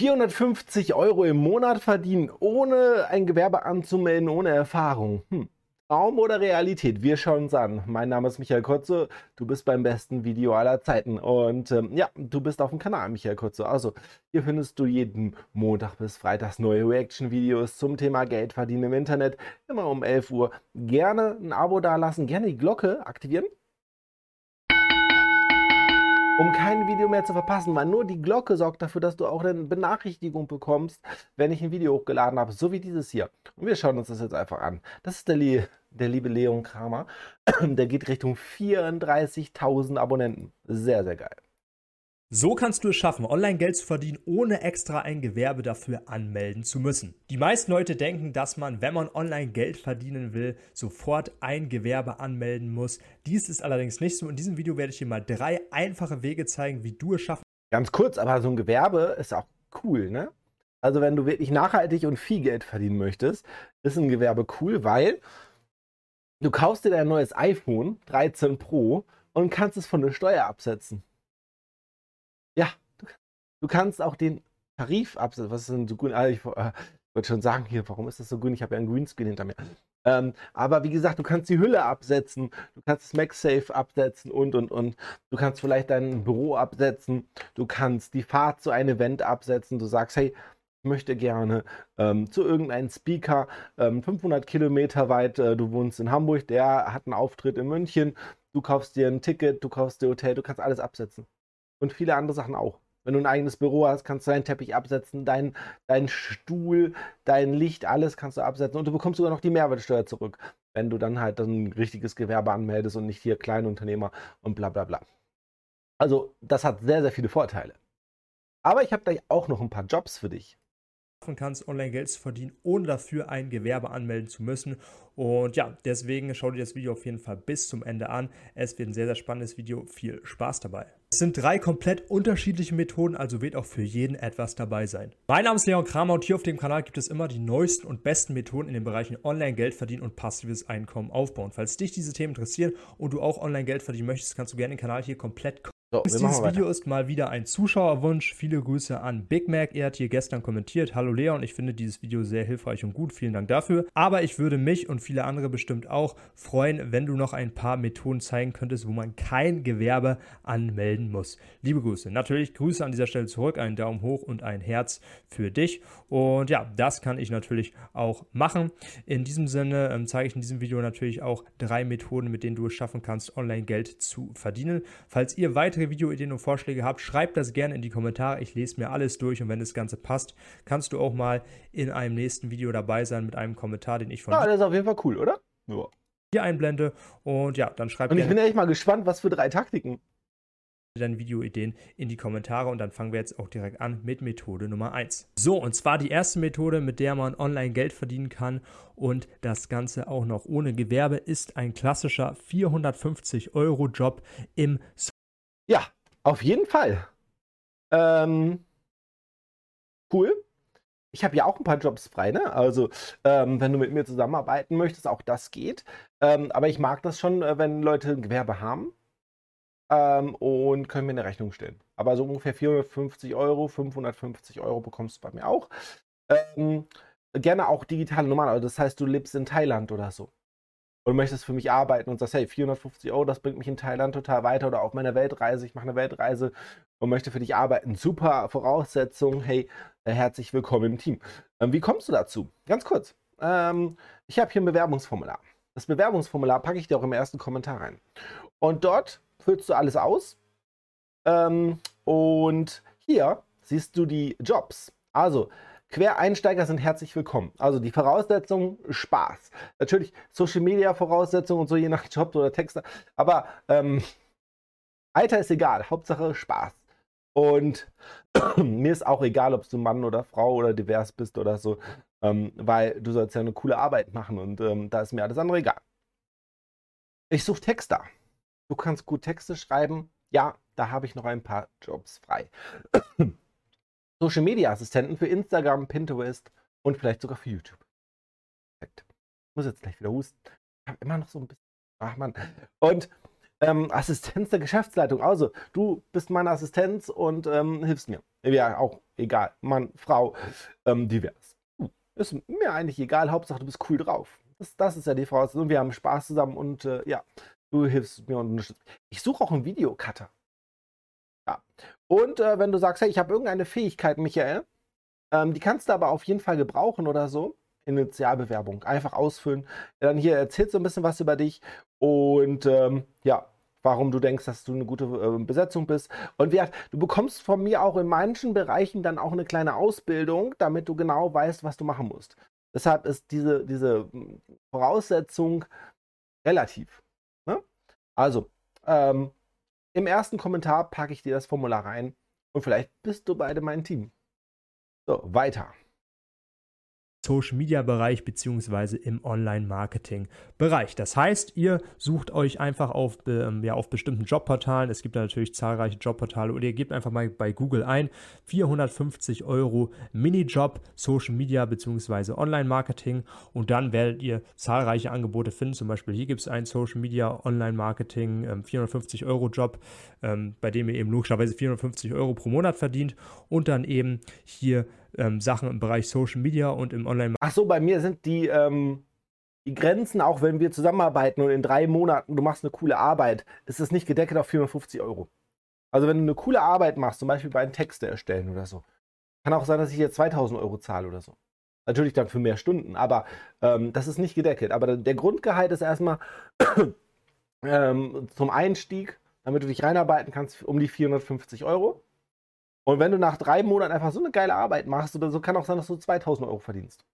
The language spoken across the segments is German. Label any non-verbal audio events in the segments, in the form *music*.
450 Euro im Monat verdienen, ohne ein Gewerbe anzumelden, ohne Erfahrung. Hm. Traum oder Realität? Wir schauen uns an. Mein Name ist Michael Kurze. Du bist beim besten Video aller Zeiten. Und ähm, ja, du bist auf dem Kanal Michael Kurze. Also, hier findest du jeden Montag bis Freitags neue Reaction-Videos zum Thema Geld verdienen im Internet. Immer um 11 Uhr. Gerne ein Abo dalassen, gerne die Glocke aktivieren um kein Video mehr zu verpassen, weil nur die Glocke sorgt dafür, dass du auch eine Benachrichtigung bekommst, wenn ich ein Video hochgeladen habe, so wie dieses hier. Und wir schauen uns das jetzt einfach an. Das ist der, Le der liebe Leon Kramer. *clears throat* Der geht Richtung 34.000 Abonnenten. Sehr, sehr geil. So kannst du es schaffen, online Geld zu verdienen, ohne extra ein Gewerbe dafür anmelden zu müssen. Die meisten Leute denken, dass man, wenn man online Geld verdienen will, sofort ein Gewerbe anmelden muss. Dies ist allerdings nicht so. In diesem Video werde ich dir mal drei einfache Wege zeigen, wie du es schaffen Ganz kurz, aber so ein Gewerbe ist auch cool, ne? Also wenn du wirklich nachhaltig und viel Geld verdienen möchtest, ist ein Gewerbe cool, weil du kaufst dir dein neues iPhone 13 Pro und kannst es von der Steuer absetzen. Ja, du, du kannst auch den Tarif absetzen. Was ist denn so grün? Ah, ich, äh, wollte schon sagen hier, warum ist das so grün? Ich habe ja einen Greenscreen hinter mir. Ähm, aber wie gesagt, du kannst die Hülle absetzen, du kannst das MagSafe absetzen und und und. Du kannst vielleicht dein Büro absetzen, du kannst die Fahrt zu einem Event absetzen. Du sagst, hey, ich möchte gerne ähm, zu irgendeinem Speaker ähm, 500 Kilometer weit. Äh, du wohnst in Hamburg, der hat einen Auftritt in München. Du kaufst dir ein Ticket, du kaufst dir Hotel, du kannst alles absetzen und viele andere Sachen auch. Wenn du ein eigenes Büro hast, kannst du deinen Teppich absetzen, deinen dein Stuhl, dein Licht, alles kannst du absetzen und du bekommst sogar noch die Mehrwertsteuer zurück, wenn du dann halt ein richtiges Gewerbe anmeldest und nicht hier Kleinunternehmer und bla bla bla. Also das hat sehr, sehr viele Vorteile. Aber ich habe gleich auch noch ein paar Jobs für dich kannst, online Geld zu verdienen, ohne dafür ein Gewerbe anmelden zu müssen. Und ja, deswegen schau dir das Video auf jeden Fall bis zum Ende an. Es wird ein sehr, sehr spannendes Video. Viel Spaß dabei. Es sind drei komplett unterschiedliche Methoden, also wird auch für jeden etwas dabei sein. Mein Name ist Leon Kramer und hier auf dem Kanal gibt es immer die neuesten und besten Methoden in den Bereichen Online Geld verdienen und passives Einkommen aufbauen. Falls dich diese Themen interessieren und du auch Online Geld verdienen möchtest, kannst du gerne den Kanal hier komplett so, Dieses Video ist mal wieder ein Zuschauerwunsch. Viele Grüße an Big Mac. Er hat hier gestern kommentiert. Hallo Leon, ich finde dieses Video sehr hilfreich und gut. Vielen Dank dafür. Aber ich würde mich und viele andere bestimmt auch freuen, wenn du noch ein paar Methoden zeigen könntest, wo man kein Gewerbe anmelden muss. Liebe Grüße. Natürlich Grüße an dieser Stelle zurück. Einen Daumen hoch und ein Herz für dich. Und ja, das kann ich natürlich auch machen. In diesem Sinne ähm, zeige ich in diesem Video natürlich auch drei Methoden, mit denen du es schaffen kannst, online Geld zu verdienen. Falls ihr weitere weitere Videoideen und Vorschläge habt, schreibt das gerne in die Kommentare. Ich lese mir alles durch und wenn das Ganze passt, kannst du auch mal in einem nächsten Video dabei sein mit einem Kommentar, den ich von ja, das ist auf jeden Fall cool, oder? Ja. hier einblende. Und ja, dann schreibt Und ich bin echt mal gespannt, was für drei Taktiken deine Videoideen in die Kommentare und dann fangen wir jetzt auch direkt an mit Methode Nummer 1. So, und zwar die erste Methode, mit der man online Geld verdienen kann und das Ganze auch noch ohne Gewerbe, ist ein klassischer 450 Euro Job im ja, auf jeden Fall. Ähm, cool. Ich habe ja auch ein paar Jobs frei, ne? Also, ähm, wenn du mit mir zusammenarbeiten möchtest, auch das geht. Ähm, aber ich mag das schon, äh, wenn Leute ein Gewerbe haben ähm, und können mir eine Rechnung stellen. Aber so ungefähr 450 Euro, 550 Euro bekommst du bei mir auch. Ähm, gerne auch digitale Nummern. Also das heißt, du lebst in Thailand oder so und möchtest für mich arbeiten und sagst, hey, 450 Euro, das bringt mich in Thailand total weiter oder auf meiner Weltreise, ich mache eine Weltreise und möchte für dich arbeiten. Super Voraussetzung, hey, äh, herzlich willkommen im Team. Ähm, wie kommst du dazu? Ganz kurz. Ähm, ich habe hier ein Bewerbungsformular. Das Bewerbungsformular packe ich dir auch im ersten Kommentar rein. Und dort füllst du alles aus. Ähm, und hier siehst du die Jobs. Also, Quereinsteiger sind herzlich willkommen. Also die Voraussetzungen, Spaß. Natürlich Social Media Voraussetzungen und so je nach *laughs* Job oder Texter. Aber ähm, Alter ist egal. Hauptsache Spaß. Und *clears throat* mir ist auch egal, ob du Mann oder Frau oder divers bist oder so. Ähm, weil du sollst ja eine coole Arbeit machen und ähm, da ist mir alles andere egal. Ich suche Texter. Du kannst gut Texte schreiben. Ja, da habe ich noch ein paar Jobs frei. *clears throat* Social Media Assistenten für Instagram, Pinterest und vielleicht sogar für YouTube. Perfekt. Ich muss jetzt gleich wieder husten. Ich habe immer noch so ein bisschen. Ach man. Und Ähm, Assistenz der Geschäftsleitung. Also, du bist meine Assistenz und ähm, hilfst mir. Ja, auch egal. Mann, Frau, ähm, divers. Hm, ist mir eigentlich egal. Hauptsache, du bist cool drauf. Das, das ist ja die Voraussetzung. Wir haben Spaß zusammen und äh, ja, du hilfst mir und unterstützt. Ich suche auch einen Videocutter. Ja. Und äh, wenn du sagst, hey, ich habe irgendeine Fähigkeit, Michael, ähm, die kannst du aber auf jeden Fall gebrauchen oder so. Initialbewerbung. Einfach ausfüllen. Dann hier erzählt so ein bisschen was über dich und ähm, ja, warum du denkst, dass du eine gute äh, Besetzung bist. Und wie, du bekommst von mir auch in manchen Bereichen dann auch eine kleine Ausbildung, damit du genau weißt, was du machen musst. Deshalb ist diese, diese hm, Voraussetzung relativ. Ne? Also, ähm, im ersten Kommentar packe ich dir das Formular rein und vielleicht bist du beide mein Team. So, weiter. Social Media Bereich beziehungsweise im Online Marketing Bereich. Das heißt, ihr sucht euch einfach auf, ähm, ja, auf bestimmten Jobportalen. Es gibt da natürlich zahlreiche Jobportale oder ihr gebt einfach mal bei Google ein 450 Euro Minijob Social Media beziehungsweise Online Marketing und dann werdet ihr zahlreiche Angebote finden. Zum Beispiel hier gibt es einen Social Media Online Marketing ähm, 450 Euro Job, ähm, bei dem ihr eben logischerweise 450 Euro pro Monat verdient und dann eben hier ähm, Sachen im Bereich Social Media und im Online. Ach so, bei mir sind die, ähm, die Grenzen, auch wenn wir zusammenarbeiten und in drei Monaten du machst eine coole Arbeit, ist es nicht gedeckt auf 450 Euro. Also wenn du eine coole Arbeit machst, zum Beispiel bei einem Texte erstellen oder so, kann auch sein, dass ich hier 2000 Euro zahle oder so. Natürlich dann für mehr Stunden, aber ähm, das ist nicht gedeckelt. Aber der Grundgehalt ist erstmal *clears throat* ähm, zum Einstieg, damit du dich reinarbeiten kannst, um die 450 Euro. Und wenn du nach drei Monaten einfach so eine geile Arbeit machst oder so, kann auch sein, dass du 2000 Euro verdienst.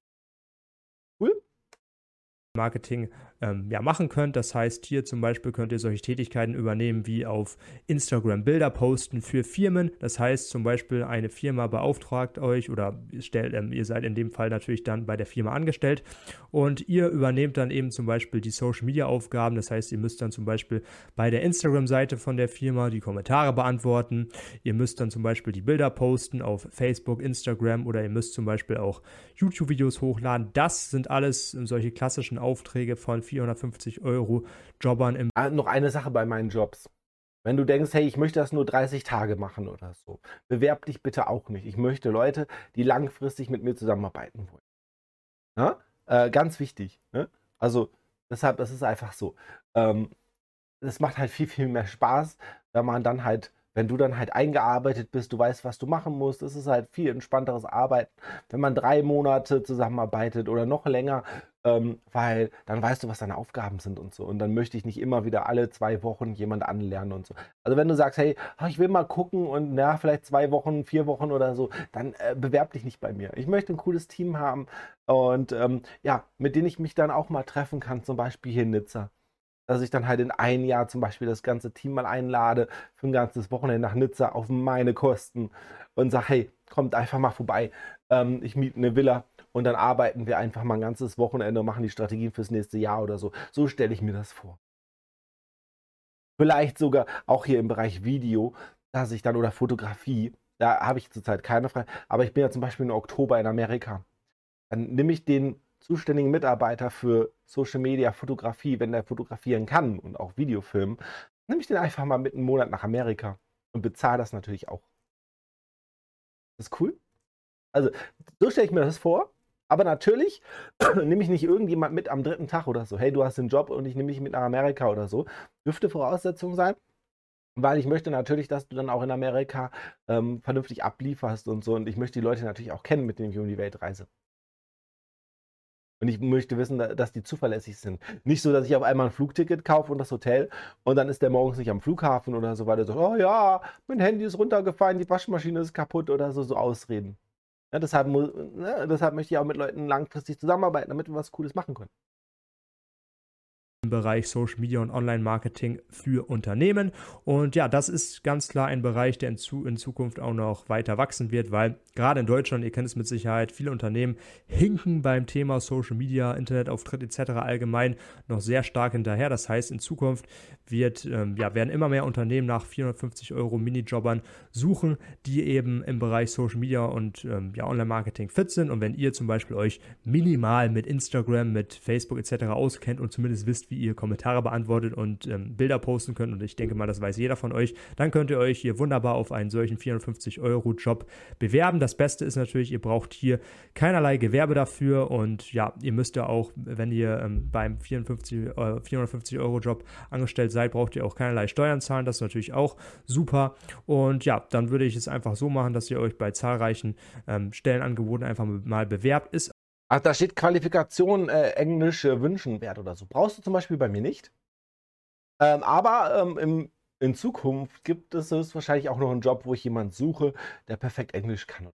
Marketing ähm, ja, machen könnt. Das heißt, hier zum Beispiel könnt ihr solche Tätigkeiten übernehmen wie auf Instagram Bilder posten für Firmen. Das heißt zum Beispiel, eine Firma beauftragt euch oder stellt, ähm, ihr seid in dem Fall natürlich dann bei der Firma angestellt und ihr übernehmt dann eben zum Beispiel die Social Media Aufgaben. Das heißt, ihr müsst dann zum Beispiel bei der Instagram-Seite von der Firma die Kommentare beantworten. Ihr müsst dann zum Beispiel die Bilder posten auf Facebook, Instagram oder ihr müsst zum Beispiel auch YouTube-Videos hochladen. Das sind alles solche klassischen Aufträge von 450 Euro Jobbern im. Ah, noch eine Sache bei meinen Jobs. Wenn du denkst, hey, ich möchte das nur 30 Tage machen oder so, bewerb dich bitte auch nicht. Ich möchte Leute, die langfristig mit mir zusammenarbeiten wollen. Ja? Äh, ganz wichtig. Ne? Also, deshalb, das ist einfach so. Ähm, es macht halt viel, viel mehr Spaß, wenn man dann halt wenn du dann halt eingearbeitet bist, du weißt, was du machen musst, es ist halt viel entspannteres Arbeiten, wenn man drei Monate zusammenarbeitet oder noch länger, ähm, weil dann weißt du, was deine Aufgaben sind und so. Und dann möchte ich nicht immer wieder alle zwei Wochen jemand anlernen und so. Also wenn du sagst, hey, ich will mal gucken und na, vielleicht zwei Wochen, vier Wochen oder so, dann äh, bewerb dich nicht bei mir. Ich möchte ein cooles Team haben und ähm, ja, mit denen ich mich dann auch mal treffen kann, zum Beispiel hier in Nizza dass ich dann halt in ein Jahr zum Beispiel das ganze Team mal einlade für ein ganzes Wochenende nach Nizza auf meine Kosten und sage, hey, kommt einfach mal vorbei. Ähm, ich miete eine Villa und dann arbeiten wir einfach mal ein ganzes Wochenende und machen die Strategien fürs nächste Jahr oder so. So stelle ich mir das vor. Vielleicht sogar auch hier im Bereich Video, dass ich dann oder Fotografie, da habe ich zurzeit keine Frage, aber ich bin ja zum Beispiel im Oktober in Amerika. Dann nehme ich den zuständigen Mitarbeiter für Social Media, Fotografie, wenn der fotografieren kann und auch Videofilmen, nehme ich den einfach mal mit einem Monat nach Amerika und bezahle das natürlich auch. Das ist cool. Also, so stelle ich mir das vor. Aber natürlich *clears throat* nehme ich nicht irgendjemand mit am dritten Tag oder so. Hey, du hast den Job und ich nehme dich mit nach Amerika oder so. Dürfte Voraussetzung sein. Weil ich möchte natürlich, dass du dann auch in Amerika ähm, vernünftig ablieferst und so. Und ich möchte die Leute natürlich auch kennen, mit denen ich um die Welt reise. Und ich möchte wissen, dass die zuverlässig sind. Nicht so, dass ich auf einmal ein Flugticket kaufe und das Hotel und dann ist der morgens nicht am Flughafen oder so, weil er sagt, oh ja, mein Handy ist runtergefallen, die Waschmaschine ist kaputt oder so, so Ausreden. Ja, deshalb, ne, deshalb möchte ich auch mit Leuten langfristig zusammenarbeiten, damit wir was Cooles machen können im Bereich Social Media und Online-Marketing für Unternehmen. Und ja, das ist ganz klar ein Bereich, der in, zu, in Zukunft auch noch weiter wachsen wird, weil gerade in Deutschland, ihr kennt es mit Sicherheit, viele Unternehmen hinken beim Thema Social Media, Internetauftritt etc. allgemein noch sehr stark hinterher. Das heißt, in Zukunft wird, ähm, ja, werden immer mehr Unternehmen nach 450 Euro Minijobbern suchen, die eben im Bereich Social Media und ähm, ja, Online-Marketing fit sind. Und wenn ihr zum Beispiel euch minimal mit Instagram, mit Facebook etc. auskennt und zumindest wisst, wie wie ihr Kommentare beantwortet und ähm, Bilder posten könnt. Und ich denke mal, das weiß jeder von euch. Dann könnt ihr euch hier wunderbar auf einen solchen 450-Euro-Job bewerben. Das Beste ist natürlich, ihr braucht hier keinerlei Gewerbe dafür. Und ja, ihr müsst ja auch, wenn ihr ähm, beim 54, äh, 450-Euro-Job angestellt seid, braucht ihr auch keinerlei Steuern zahlen. Das ist natürlich auch super. Und ja, dann würde ich es einfach so machen, dass ihr euch bei zahlreichen ähm, Stellenangeboten einfach mal bewerbt. Ist Ach, da steht Qualifikation äh, Englisch äh, wünschenwert oder so. Brauchst du zum Beispiel bei mir nicht. Ähm, aber ähm, im, in Zukunft gibt es wahrscheinlich auch noch einen Job, wo ich jemanden suche, der perfekt Englisch kann.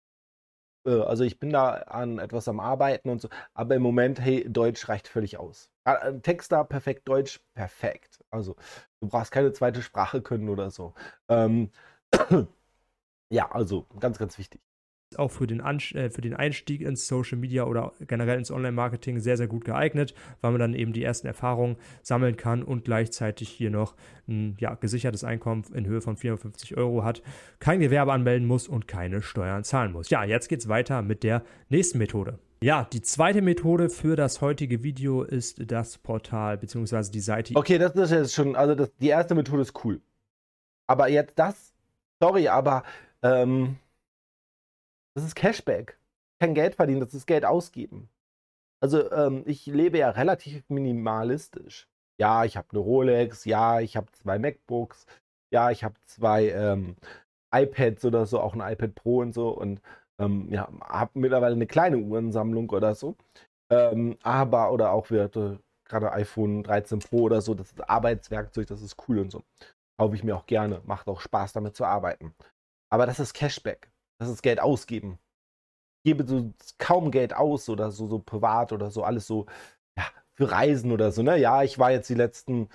Äh, also ich bin da an etwas am Arbeiten und so, aber im Moment, hey, Deutsch reicht völlig aus. Äh, Texter, perfekt Deutsch, perfekt. Also du brauchst keine zweite Sprache können oder so. Ähm, *clears throat* ja, also ganz, ganz wichtig auch für den, äh, für den Einstieg ins Social Media oder generell ins Online-Marketing sehr, sehr gut geeignet, weil man dann eben die ersten Erfahrungen sammeln kann und gleichzeitig hier noch ein ja, gesichertes Einkommen in Höhe von 450 Euro hat, kein Gewerbe anmelden muss und keine Steuern zahlen muss. Ja, jetzt geht es weiter mit der nächsten Methode. Ja, die zweite Methode für das heutige Video ist das Portal bzw. die Seite. Okay, das ist jetzt schon, also das, die erste Methode ist cool. Aber jetzt das, sorry, aber ähm, das ist Cashback. Kein Geld verdienen, das ist Geld ausgeben. Also ähm, ich lebe ja relativ minimalistisch. Ja, ich habe eine Rolex, ja, ich habe zwei MacBooks, ja, ich habe zwei ähm, iPads oder so, auch ein iPad Pro und so und ähm, ja, habe mittlerweile eine kleine Uhrensammlung oder so. Ähm, aber, oder auch wieder gerade iPhone 13 Pro oder so, das ist Arbeitswerkzeug, das ist cool und so. Kaufe ich mir auch gerne, macht auch Spaß damit zu arbeiten. Aber das ist Cashback. Das ist Geld ausgeben. Gebe so kaum Geld aus oder so, so privat oder so, alles so, ja, für Reisen oder so, ne? Ja, ich war jetzt die letzten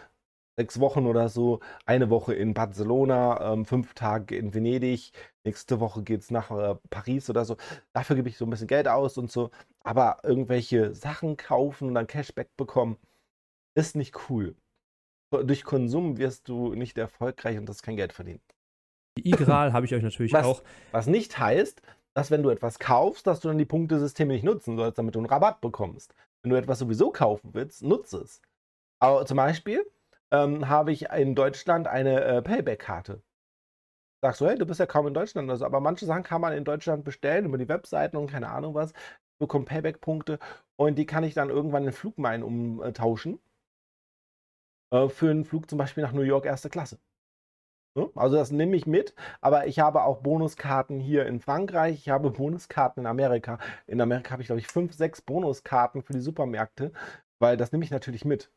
sechs Wochen oder so, eine Woche in Barcelona, ähm, fünf Tage in Venedig, nächste Woche geht es nach äh, Paris oder so. Dafür gebe ich so ein bisschen Geld aus und so. Aber irgendwelche Sachen kaufen und dann Cashback bekommen, ist nicht cool. Durch Konsum wirst du nicht erfolgreich und das kein Geld verdienen. Die Igral habe ich euch natürlich was, auch. Was nicht heißt, dass wenn du etwas kaufst, dass du dann die Punktesysteme nicht nutzen sollst, damit du einen Rabatt bekommst. Wenn du etwas sowieso kaufen willst, nutze es. Aber zum Beispiel ähm, habe ich in Deutschland eine äh, Payback-Karte. Sagst du, hey, du bist ja kaum in Deutschland, also, aber manche Sachen kann man in Deutschland bestellen über die Webseiten und keine Ahnung was. Ich bekomme Payback-Punkte und die kann ich dann irgendwann in Flugmeilen umtauschen. Äh, für einen Flug zum Beispiel nach New York erste Klasse. Ne? Also das nehme ich mit, aber ich habe auch Bonuskarten hier in Frankreich, ich habe Bonuskarten in Amerika. In Amerika habe ich, glaube ich, fünf, sechs Bonuskarten für die Supermärkte, weil das nehme ich natürlich mit.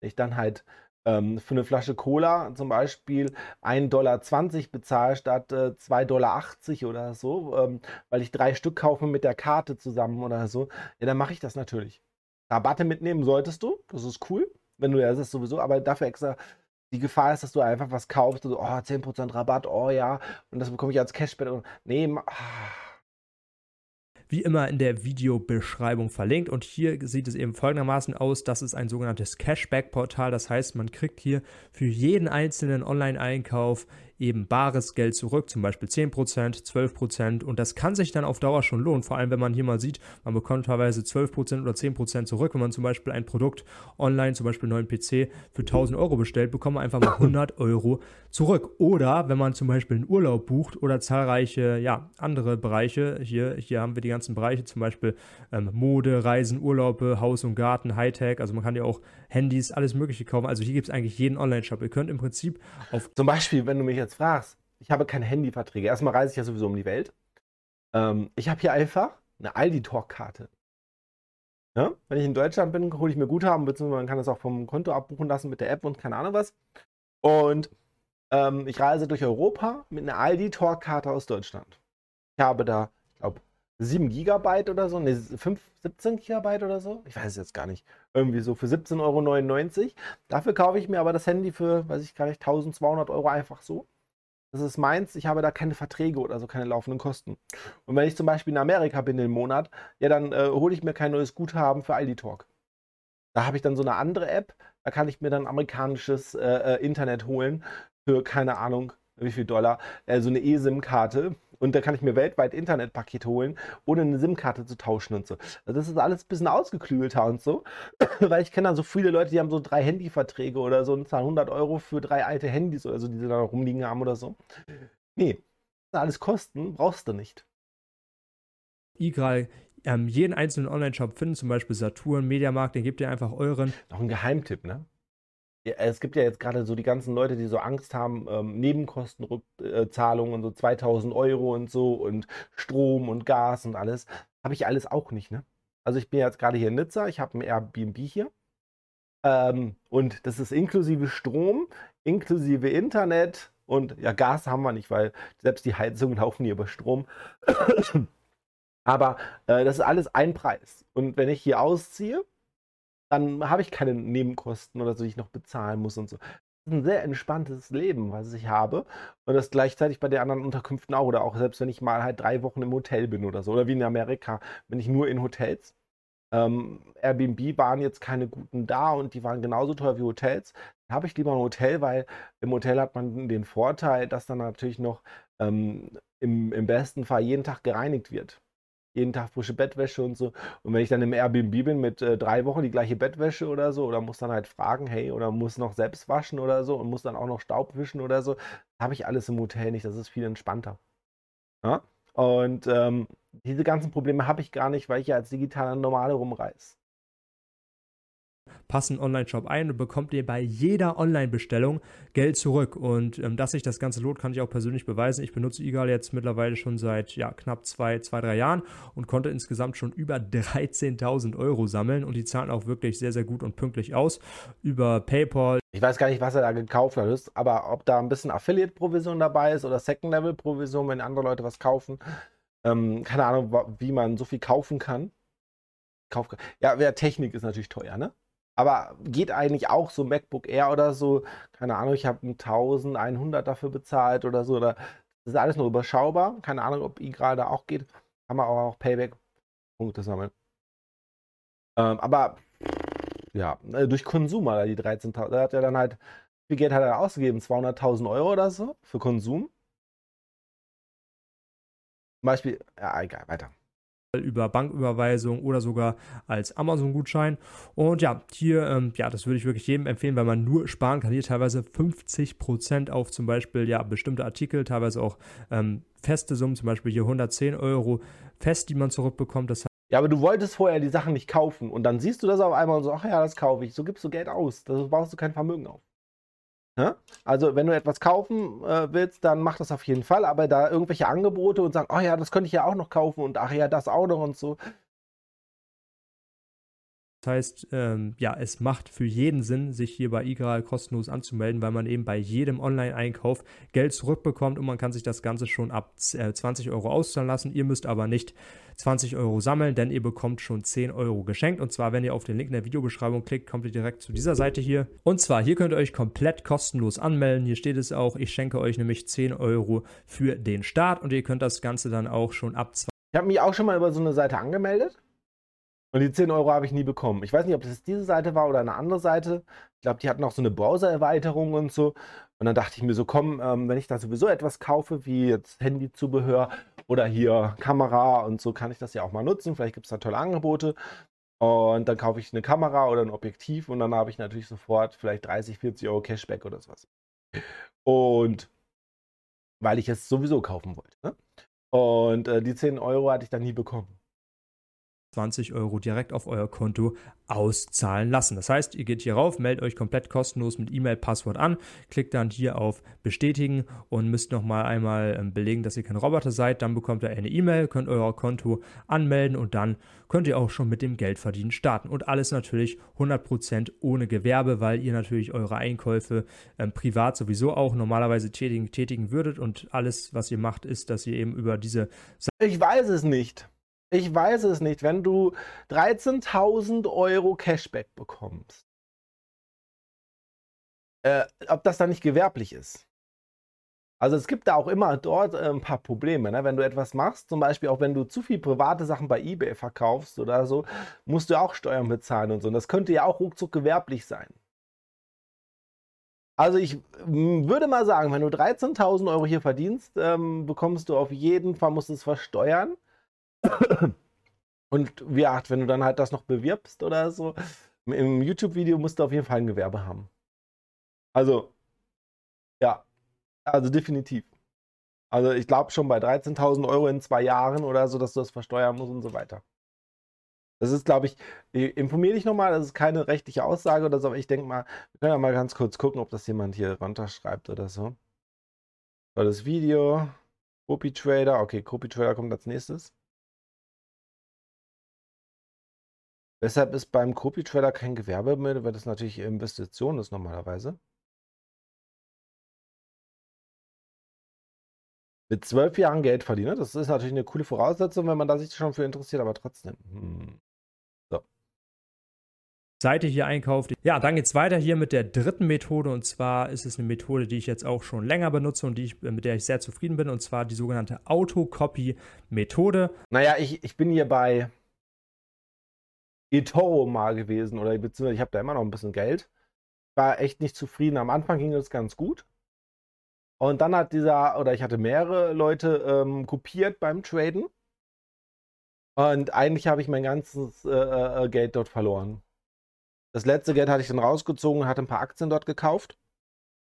Ich dann halt ähm, für eine Flasche Cola zum Beispiel 1,20 Dollar bezahle statt äh, 2,80 Dollar oder so, ähm, weil ich drei Stück kaufe mit der Karte zusammen oder so, ja, dann mache ich das natürlich. Rabatte mitnehmen solltest du, das ist cool, wenn du ja, das sowieso, aber dafür extra die Gefahr ist, dass du einfach was kaufst und so, oh, 10% Rabatt, oh ja, und das bekomme ich als Cashback. Und, nee, ah. wie immer in der Videobeschreibung verlinkt. Und hier sieht es eben folgendermaßen aus. Das ist ein sogenanntes Cashback-Portal. Das heißt, man kriegt hier für jeden einzelnen Online-Einkauf eben bares Geld zurück, zum Beispiel 10%, 12% und das kann sich dann auf Dauer schon lohnen, vor allem wenn man hier mal sieht, man bekommt teilweise 12% oder 10% zurück, wenn man zum Beispiel ein Produkt online, zum Beispiel einen neuen PC für 1000 Euro bestellt, bekommt man einfach mal *laughs* 100 Euro zurück. Oder wenn man zum Beispiel einen Urlaub bucht oder zahlreiche, ja, andere Bereiche, hier, hier haben wir die ganzen Bereiche, zum Beispiel ähm, Mode, Reisen, Urlaube, Haus und Garten, Hightech, also man kann ja auch Handys, alles mögliche kaufen, also hier gibt es eigentlich jeden Online-Shop. Ihr könnt im Prinzip auf... Zum Beispiel, wenn du mich jetzt jetzt fragst, ich habe keine Handyverträge. Erstmal reise ich ja sowieso um die Welt. Ähm, ich habe hier einfach eine Aldi-Talk-Karte. Ja? Wenn ich in Deutschland bin, hole ich mir Guthaben, beziehungsweise man kann das auch vom Konto abbuchen lassen mit der App und keine Ahnung was. Und ähm, ich reise durch Europa mit einer Aldi-Talk-Karte aus Deutschland. Ich habe da, ich glaube, 7 Gigabyte oder so, ne, 5, 17 Gigabyte oder so. Ich weiß es jetzt gar nicht. Irgendwie so für 17,99 Euro. Dafür kaufe ich mir aber das Handy für, weiß ich gar nicht, 1200 Euro einfach so. Das ist meins, ich habe da keine Verträge oder so, keine laufenden Kosten. Und wenn ich zum Beispiel in Amerika bin im Monat, ja, dann äh, hole ich mir kein neues Guthaben für Aldi Talk. Da habe ich dann so eine andere App, da kann ich mir dann amerikanisches äh, äh Internet holen für, keine Ahnung, wie viel Dollar, äh, so eine eSIM-Karte. Und da kann ich mir weltweit Internetpaket holen, ohne eine SIM-Karte zu tauschen und so. Also das ist alles ein bisschen ausgeklügelter und so. *clears throat* Weil ich kenne dann so viele Leute, die haben so drei Handyverträge oder so und zahlen 100 Euro für drei alte Handys oder so, die sie da rumliegen haben oder so. Nee, alles Kosten, brauchst du nicht. Igral ähm, jeden einzelnen Online-Shop finden, zum Beispiel Saturn, Mediamarkt, den gebt ihr einfach euren. Noch ein Geheimtipp, ne? Es gibt ja jetzt gerade so die ganzen Leute, die so Angst haben, ähm, Nebenkostenzahlungen und so 2000 Euro und so und Strom und Gas und alles. Habe ich alles auch nicht, ne? Also ich bin jetzt gerade hier in Nizza, ich habe ein Airbnb hier. Ähm, und das ist inklusive Strom, inklusive Internet und ja, Gas haben wir nicht, weil selbst die Heizungen *laughs* laufen hier über Strom. Aber äh, das ist alles ein Preis. Und wenn ich hier ausziehe, dann habe ich keine Nebenkosten oder so, die ich noch bezahlen muss und so. Das ist ein sehr entspanntes Leben, was ich habe. Und das gleichzeitig bei den anderen Unterkünften auch. Oder auch selbst wenn ich mal halt drei Wochen im Hotel bin oder so. Oder wie in Amerika, bin ich nur in Hotels. Ähm, Airbnb waren jetzt keine guten da und die waren genauso teuer wie Hotels. Dann habe ich lieber ein Hotel, weil im Hotel hat man den Vorteil, dass dann natürlich noch ähm, im, im besten Fall jeden Tag gereinigt wird jeden Tag frische Bettwäsche und so. Und wenn ich dann im Airbnb bin mit äh, drei Wochen die gleiche Bettwäsche oder so, oder muss dann halt fragen, hey, oder muss noch selbst waschen oder so und muss dann auch noch Staub wischen oder so, habe ich alles im Hotel nicht. Das ist viel entspannter. Ja? Und ähm, diese ganzen Probleme habe ich gar nicht, weil ich ja als digitaler Normale rumreiße passen Online-Shop ein und bekommt ihr bei jeder Online-Bestellung Geld zurück. Und ähm, dass sich das Ganze lohnt, kann ich auch persönlich beweisen. Ich benutze Egal jetzt mittlerweile schon seit ja, knapp zwei, zwei, drei Jahren und konnte insgesamt schon über 13.000 Euro sammeln und die zahlen auch wirklich sehr, sehr gut und pünktlich aus über PayPal. Ich weiß gar nicht, was er da gekauft hat, aber ob da ein bisschen Affiliate-Provision dabei ist oder Second-Level-Provision, wenn andere Leute was kaufen. Ähm, keine Ahnung, wie man so viel kaufen kann. Kauf, ja, wer Technik ist natürlich teuer, ne? Aber geht eigentlich auch so MacBook Air oder so. Keine Ahnung, ich habe 1100 dafür bezahlt oder so. Oder das ist alles nur überschaubar. Keine Ahnung, ob i gerade auch geht. Kann man auch Payback-Punkte sammeln. Ähm, aber ja, äh, durch Konsum hat er die 13.000. Da hat er dann halt, wie viel Geld hat er ausgegeben? 200.000 Euro oder so für Konsum? Zum Beispiel, ja, egal, weiter über Banküberweisung oder sogar als Amazon-Gutschein. Und ja, hier, ähm, ja, das würde ich wirklich jedem empfehlen, weil man nur sparen kann. Hier teilweise 50% auf zum Beispiel ja bestimmte Artikel, teilweise auch ähm, feste Summen, zum Beispiel hier 110 Euro fest, die man zurückbekommt. Das ja, aber du wolltest vorher die Sachen nicht kaufen und dann siehst du das auf einmal und so, ach ja, das kaufe ich. So gibst du Geld aus. Da baust du kein Vermögen auf. Ja? Also, wenn du etwas kaufen äh, willst, dann mach das auf jeden Fall. Aber da irgendwelche Angebote und sagen, oh ja, das könnte ich ja auch noch kaufen und ach ja, das auch noch und so. Heißt, ähm, ja, es macht für jeden Sinn, sich hier bei Igral kostenlos anzumelden, weil man eben bei jedem Online-Einkauf Geld zurückbekommt und man kann sich das Ganze schon ab 20 äh, Euro auszahlen lassen. Ihr müsst aber nicht 20 Euro sammeln, denn ihr bekommt schon 10 Euro geschenkt. Und zwar, wenn ihr auf den Link in der Videobeschreibung klickt, kommt ihr direkt zu dieser Seite hier. Und zwar, hier könnt ihr euch komplett kostenlos anmelden. Hier steht es auch, ich schenke euch nämlich 10 Euro für den Start und ihr könnt das Ganze dann auch schon ab 20 Ich habe mich auch schon mal über so eine Seite angemeldet. Und die 10 Euro habe ich nie bekommen. Ich weiß nicht, ob das diese Seite war oder eine andere Seite. Ich glaube, die hatten auch so eine Browser-Erweiterung und so. Und dann dachte ich mir so, komm, ähm, wenn ich da sowieso etwas kaufe, wie jetzt Handyzubehör oder hier Kamera und so, kann ich das ja auch mal nutzen. Vielleicht gibt es da tolle Angebote. Und dann kaufe ich eine Kamera oder ein Objektiv und dann habe ich natürlich sofort vielleicht 30, 40 Euro Cashback oder sowas. Und weil ich es sowieso kaufen wollte. Ne? Und äh, die 10 Euro hatte ich dann nie bekommen. 20 Euro direkt auf euer Konto auszahlen lassen. Das heißt, ihr geht hier rauf, meldet euch komplett kostenlos mit E-Mail, Passwort an, klickt dann hier auf Bestätigen und müsst nochmal einmal ähm, belegen, dass ihr kein Roboter seid. Dann bekommt ihr eine E-Mail, könnt euer Konto anmelden und dann könnt ihr auch schon mit dem Geldverdienen starten. Und alles natürlich 100% ohne Gewerbe, weil ihr natürlich eure Einkäufe ähm, privat sowieso auch normalerweise tätigen, tätigen würdet und alles, was ihr macht, ist, dass ihr eben über diese... Ich weiß es nicht. Ich weiß es nicht. Wenn du 13.000 Euro Cashback bekommst, äh, ob das dann nicht gewerblich ist. Also es gibt da auch immer dort äh, ein paar Probleme. Ne? Wenn du etwas machst, zum Beispiel auch wenn du zu viel private Sachen bei eBay verkaufst oder so, musst du auch Steuern bezahlen und so. Und das könnte ja auch ruckzuck gewerblich sein. Also ich würde mal sagen, wenn du 13.000 Euro hier verdienst, ähm, bekommst du auf jeden Fall, musst es versteuern. Und wie gesagt, wenn du dann halt das noch bewirbst oder so, im YouTube-Video musst du auf jeden Fall ein Gewerbe haben. Also, ja, also definitiv. Also ich glaube schon bei 13.000 Euro in zwei Jahren oder so, dass du das versteuern musst und so weiter. Das ist, glaube ich, informiere dich nochmal, das ist keine rechtliche Aussage oder so, aber ich denke mal, wir können ja mal ganz kurz gucken, ob das jemand hier runterschreibt oder so. So, das Video, Copy Trader, okay, Copy Trader kommt als nächstes. Weshalb ist beim Copy Trader kein Gewerbe mehr, weil das natürlich Investition ist normalerweise. Mit zwölf Jahren Geld verdienen, das ist natürlich eine coole Voraussetzung, wenn man da sich schon für interessiert, aber trotzdem. Hm. Seite hier einkauft. Ja, dann geht es weiter hier mit der dritten Methode und zwar ist es eine Methode, die ich jetzt auch schon länger benutze und die ich, mit der ich sehr zufrieden bin und zwar die sogenannte Autocopy-Methode. Naja, ich, ich bin hier bei eToro mal gewesen oder beziehungsweise ich habe da immer noch ein bisschen Geld. War echt nicht zufrieden. Am Anfang ging das ganz gut. Und dann hat dieser, oder ich hatte mehrere Leute ähm, kopiert beim Traden. Und eigentlich habe ich mein ganzes äh, äh Geld dort verloren. Das letzte Geld hatte ich dann rausgezogen und hatte ein paar Aktien dort gekauft.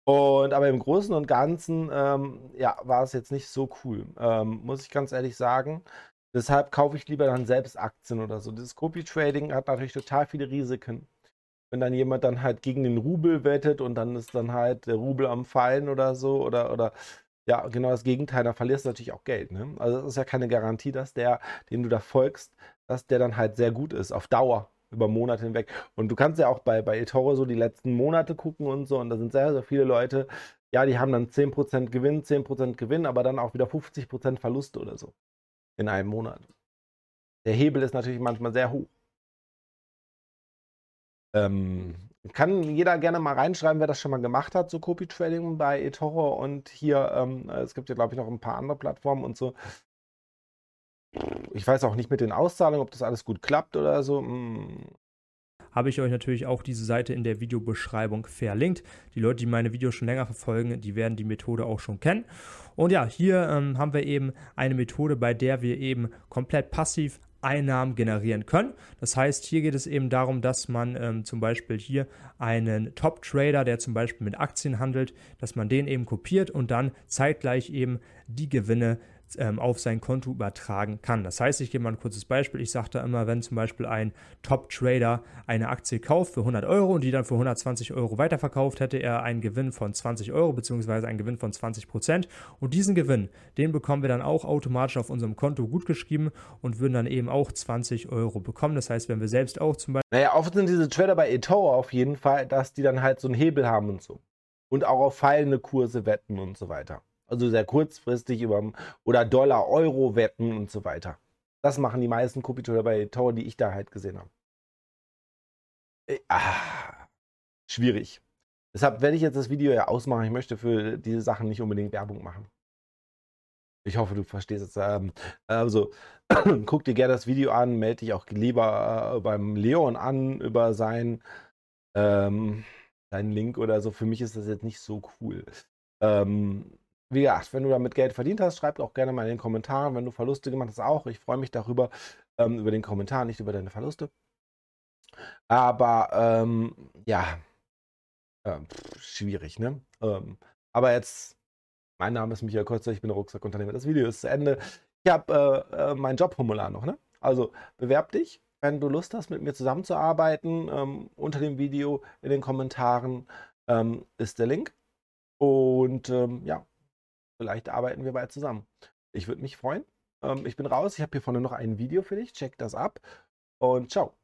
Und aber im Großen und Ganzen ähm, ja, war es jetzt nicht so cool, ähm, muss ich ganz ehrlich sagen. Deshalb kaufe ich lieber dann selbst Aktien oder so. Das Copy Trading hat natürlich total viele Risiken. Wenn dann jemand dann halt gegen den Rubel wettet und dann ist dann halt der Rubel am Fallen oder so oder, oder ja, genau das Gegenteil, da verlierst du natürlich auch Geld. Ne? Also es ist ja keine Garantie, dass der, dem du da folgst, dass der dann halt sehr gut ist, auf Dauer über Monate hinweg. Und du kannst ja auch bei, bei eToro so die letzten Monate gucken und so. Und da sind sehr, sehr viele Leute, ja, die haben dann 10% Gewinn, 10% Gewinn, aber dann auch wieder 50% Verlust oder so in einem Monat. Der Hebel ist natürlich manchmal sehr hoch. Ähm, kann jeder gerne mal reinschreiben, wer das schon mal gemacht hat, so Copy Trading bei eToro und hier, ähm, es gibt ja glaube ich noch ein paar andere Plattformen und so. Ich weiß auch nicht mit den Auszahlungen, ob das alles gut klappt oder so. Hm. Habe ich euch natürlich auch diese Seite in der Videobeschreibung verlinkt. Die Leute, die meine Videos schon länger verfolgen, die werden die Methode auch schon kennen. Und ja, hier ähm, haben wir eben eine Methode, bei der wir eben komplett passiv Einnahmen generieren können. Das heißt, hier geht es eben darum, dass man ähm, zum Beispiel hier einen Top-Trader, der zum Beispiel mit Aktien handelt, dass man den eben kopiert und dann zeitgleich eben die Gewinne ähm, auf sein Konto übertragen kann. Das heißt, ich gebe mal ein kurzes Beispiel. Ich sage da immer, wenn zum Beispiel ein Top-Trader eine Aktie kauft für 100 Euro und die dann für 120 Euro weiterverkauft, hätte er einen Gewinn von 20 Euro beziehungsweise einen Gewinn von 20 Prozent. Und diesen Gewinn, den bekommen wir dann auch automatisch auf unserem Konto gutgeschrieben und würden dann eben auch 20 Euro bekommen. Das heißt, wenn wir selbst auch zum Beispiel. Naja, oft sind diese Trader bei eToro auf jeden Fall, dass die dann halt so einen Hebel haben und so. Und auch auf fallende Kurse wetten und so weiter. Also sehr kurzfristig über oder Dollar, Euro wetten und so weiter. Das machen die meisten Copy-Trader bei Tower, die ich da halt gesehen habe. Äh, ah, schwierig. Deshalb werde ich jetzt das Video ja ausmachen. Ich möchte für diese Sachen nicht unbedingt Werbung machen. Ich hoffe, du verstehst es. Ähm, also, *clears throat* guck dir gerne das Video an, melde dich auch lieber äh, beim Leon an über sein, ähm, seinen Link oder so. Für mich ist das jetzt nicht so cool. Ähm, wie gesagt, wenn du damit Geld verdient hast, schreib auch gerne mal in den Kommentaren. Wenn du Verluste gemacht hast, auch. Ich freue mich darüber, ähm, über den Kommentar, nicht über deine Verluste. Aber ähm, ja, äh, schwierig, ne? Ähm, aber jetzt, mein Name ist Michael Kotzer, ich bin Rucksackunternehmer. Das Video ist zu Ende. Ich habe äh, äh, mein Jobformular noch, ne? Also bewerb dich, wenn du Lust hast, mit mir zusammenzuarbeiten. Ähm, unter dem Video in den Kommentaren ähm, ist der Link. Und ähm, ja, Vielleicht arbeiten wir bald zusammen. Ich würde mich freuen. Ähm, ich bin raus. Ich habe hier vorne noch ein Video für dich. Check das ab und ciao.